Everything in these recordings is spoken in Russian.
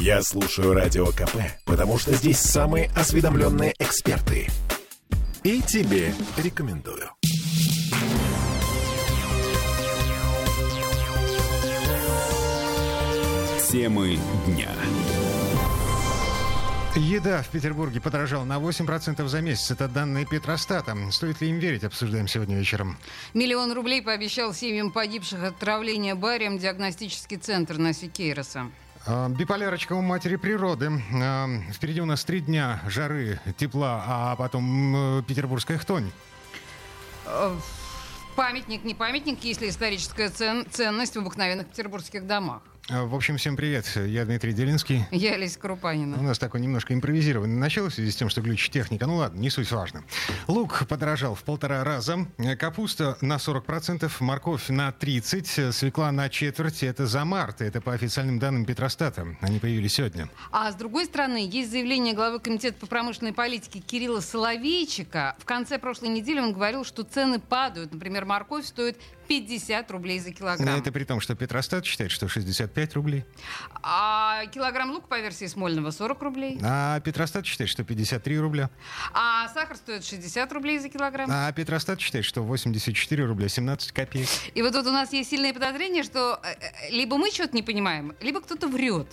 Я слушаю Радио КП, потому что здесь самые осведомленные эксперты. И тебе рекомендую. Темы дня. Еда в Петербурге подорожала на 8% за месяц. Это данные Петростата. Стоит ли им верить, обсуждаем сегодня вечером. Миллион рублей пообещал семьям погибших от отравления барием диагностический центр на Сикейроса. А, биполярочка у матери природы. А, впереди у нас три дня жары, тепла, а потом э, петербургская хтонь. Э, памятник, не памятник, если историческая цен, ценность в обыкновенных петербургских домах. А, в общем, всем привет. Я Дмитрий Делинский. Я Олеся Крупанина. У нас такой немножко импровизированный начало в связи с тем, что глючит техника. Ну ладно, не суть важно. Лук подорожал в полтора раза. Капуста на 40%, морковь на 30%, свекла на четверть. Это за март. Это по официальным данным Петростата. Они появились сегодня. А с другой стороны, есть заявление главы Комитета по промышленной политике Кирилла Соловейчика. В конце прошлой недели он говорил, что цены падают. Например, морковь стоит 50 рублей за килограмм. Это при том, что Петростат считает, что 65 рублей. А килограмм лук по версии Смольного 40 рублей. А Петростат считает, что 53 рубля. А сахар стоит 60 рублей за килограмм. А Петростат считает, что 84 рубля 17 копеек. И вот тут у нас есть сильное подозрение, что э, э, либо мы что-то не понимаем, либо кто-то врет.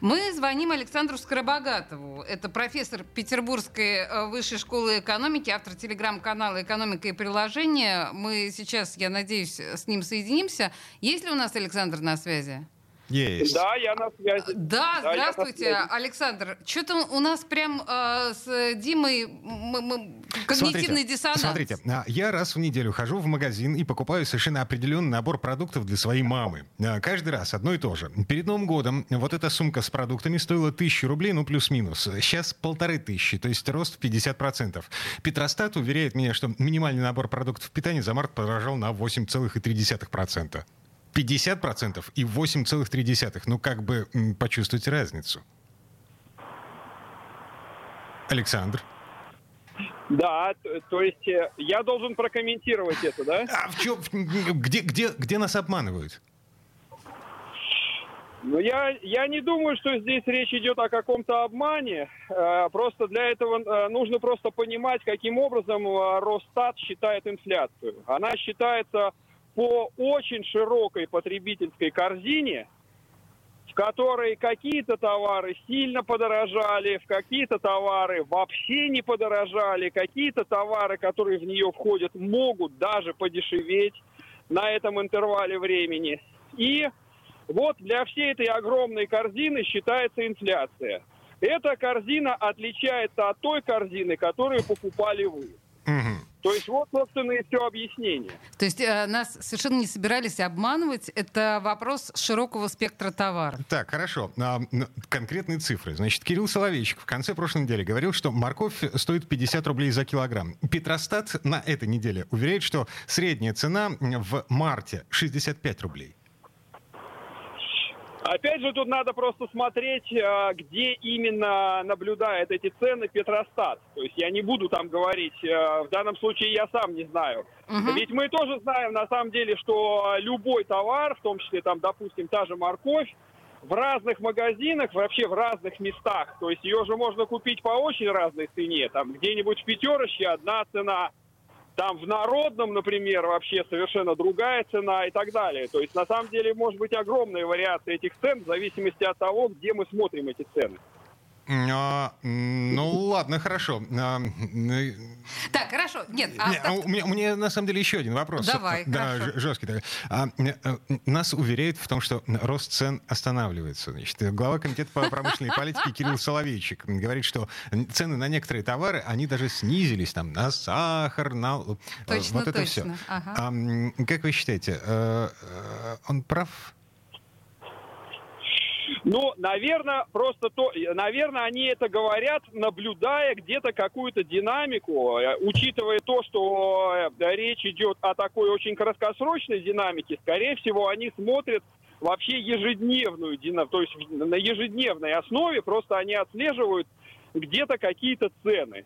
Мы звоним Александру Скоробогатову. Это профессор Петербургской э, высшей школы экономики, автор телеграм-канала «Экономика и приложения». Мы сейчас, я надеюсь, с ним соединимся. Есть ли у нас Александр на связи? Есть. Да, я на связи. Да, да здравствуйте, Александр. Что-то у нас прям э, с Димой мы, мы, когнитивный смотрите, диссонанс. Смотрите, а, я раз в неделю хожу в магазин и покупаю совершенно определенный набор продуктов для своей мамы. А, каждый раз одно и то же. Перед Новым годом вот эта сумка с продуктами стоила тысячу рублей, ну плюс-минус. Сейчас полторы тысячи, то есть рост в 50%. Петростат уверяет меня, что минимальный набор продуктов питания за март подорожал на 8,3%. 50% и 8,3%. Ну, как бы почувствовать разницу. Александр. Да, то есть э, я должен прокомментировать это, да? А в чем, где, где, где нас обманывают? Ну, я, я не думаю, что здесь речь идет о каком-то обмане. Э, просто для этого э, нужно просто понимать, каким образом Росстат считает инфляцию. Она считается по очень широкой потребительской корзине, в которой какие-то товары сильно подорожали, в какие-то товары вообще не подорожали, какие-то товары, которые в нее входят, могут даже подешеветь на этом интервале времени. И вот для всей этой огромной корзины считается инфляция. Эта корзина отличается от той корзины, которую покупали вы. Угу. То есть вот, собственно, и все объяснение. То есть э, нас совершенно не собирались обманывать. Это вопрос широкого спектра товаров. Так, хорошо. А, конкретные цифры. Значит, Кирилл Соловейчик в конце прошлой недели говорил, что морковь стоит 50 рублей за килограмм. Петростат на этой неделе уверяет, что средняя цена в марте 65 рублей. Опять же, тут надо просто смотреть, э, где именно наблюдает эти цены Петростат. То есть я не буду там говорить, э, в данном случае я сам не знаю. Угу. Ведь мы тоже знаем на самом деле, что любой товар, в том числе там, допустим, та же морковь, в разных магазинах, вообще в разных местах. То есть ее же можно купить по очень разной цене. Там где-нибудь в пятерочке одна цена, там в народном, например, вообще совершенно другая цена и так далее. То есть на самом деле может быть огромная вариация этих цен в зависимости от того, где мы смотрим эти цены. А, ну ладно, хорошо. А, так, хорошо. Нет, а... Не, а у, меня, у меня на самом деле еще один вопрос. Давай, да, хорошо. жесткий такой. А, а, нас уверяют в том, что рост цен останавливается. Значит, глава комитета по промышленной политике Кирилл Соловейчик говорит, что цены на некоторые товары, они даже снизились, там, на сахар, на... Точно, вот это точно. все. Ага. А, как вы считаете, э, э, он прав? Ну, наверное, просто то, наверное, они это говорят, наблюдая где-то какую-то динамику, э, учитывая то, что э, речь идет о такой очень краткосрочной динамике, скорее всего, они смотрят вообще ежедневную то есть на ежедневной основе просто они отслеживают где-то какие-то цены.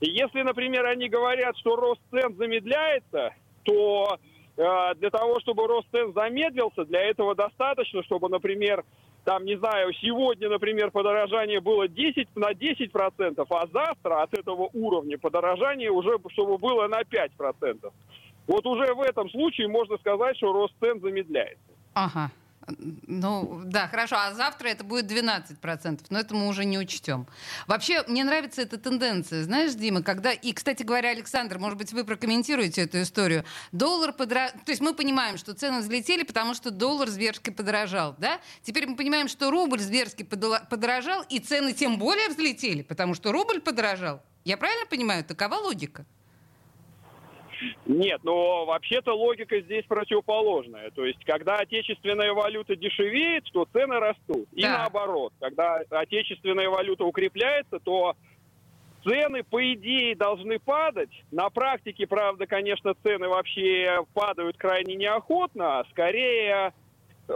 И если, например, они говорят, что рост цен замедляется, то э, для того, чтобы рост цен замедлился, для этого достаточно, чтобы, например, там, не знаю, сегодня, например, подорожание было 10 на 10%, а завтра от этого уровня подорожание уже, чтобы было на 5%. Вот уже в этом случае можно сказать, что рост цен замедляется. Ага. Ну, да, хорошо. А завтра это будет 12%, но это мы уже не учтем. Вообще, мне нравится эта тенденция. Знаешь, Дима, когда... И, кстати говоря, Александр, может быть, вы прокомментируете эту историю. Доллар подорожал... То есть мы понимаем, что цены взлетели, потому что доллар зверски подорожал, да? Теперь мы понимаем, что рубль зверски подорожал, и цены тем более взлетели, потому что рубль подорожал. Я правильно понимаю? Такова логика? Нет, но вообще-то логика здесь противоположная. То есть, когда отечественная валюта дешевеет, то цены растут. И да. наоборот, когда отечественная валюта укрепляется, то цены, по идее, должны падать. На практике, правда, конечно, цены вообще падают крайне неохотно. А скорее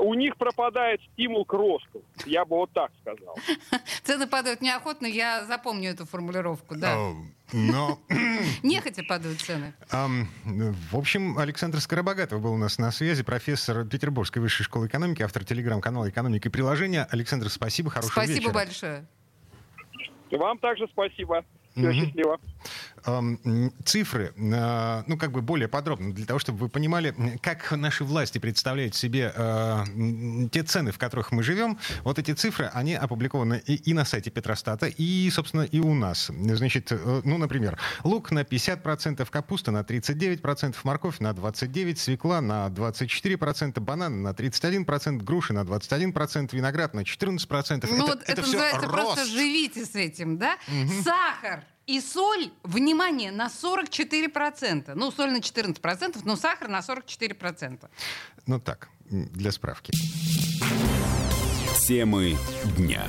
у них пропадает стимул к росту. Я бы вот так сказал. Цены падают неохотно, я запомню эту формулировку, да. Но... Нехотя падают цены. В общем, Александр Скоробогатов был у нас на связи, профессор Петербургской высшей школы экономики, автор телеграм-канала «Экономика и приложения». Александр, спасибо, хорошего спасибо вечера. Спасибо большое. Вам также спасибо. Все, угу. счастливо. Цифры, а, ну, как бы более подробно, для того, чтобы вы понимали, как наши власти представляют себе а, те цены, в которых мы живем. Вот эти цифры, они опубликованы и, и на сайте Петростата, и, собственно, и у нас. Значит, э, ну, например, лук на 50%, капуста на 39%, морковь на 29%, свекла на 24%, банан на 31%, груши на 21%, виноград на 14%. Ну, это, вот это, это называется рост. просто живите с этим, да? Угу. Сахар и соль, внимание, на 44%. Ну, соль на 14%, но сахар на 44%. Ну так, для справки. Темы дня.